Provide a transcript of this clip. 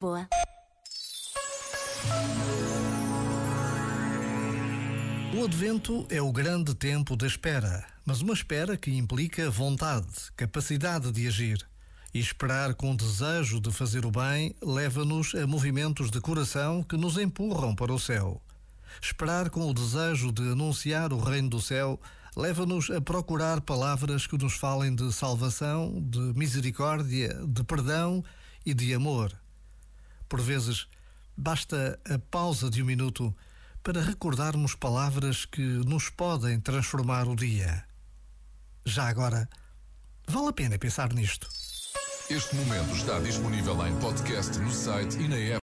Boa. O advento é o grande tempo da espera, mas uma espera que implica vontade, capacidade de agir. E esperar com desejo de fazer o bem leva-nos a movimentos de coração que nos empurram para o céu. Esperar com o desejo de anunciar o reino do céu leva-nos a procurar palavras que nos falem de salvação, de misericórdia, de perdão e de amor. Por vezes, basta a pausa de um minuto para recordarmos palavras que nos podem transformar o dia. Já agora, vale a pena pensar nisto. Este momento está disponível em podcast no site e na app.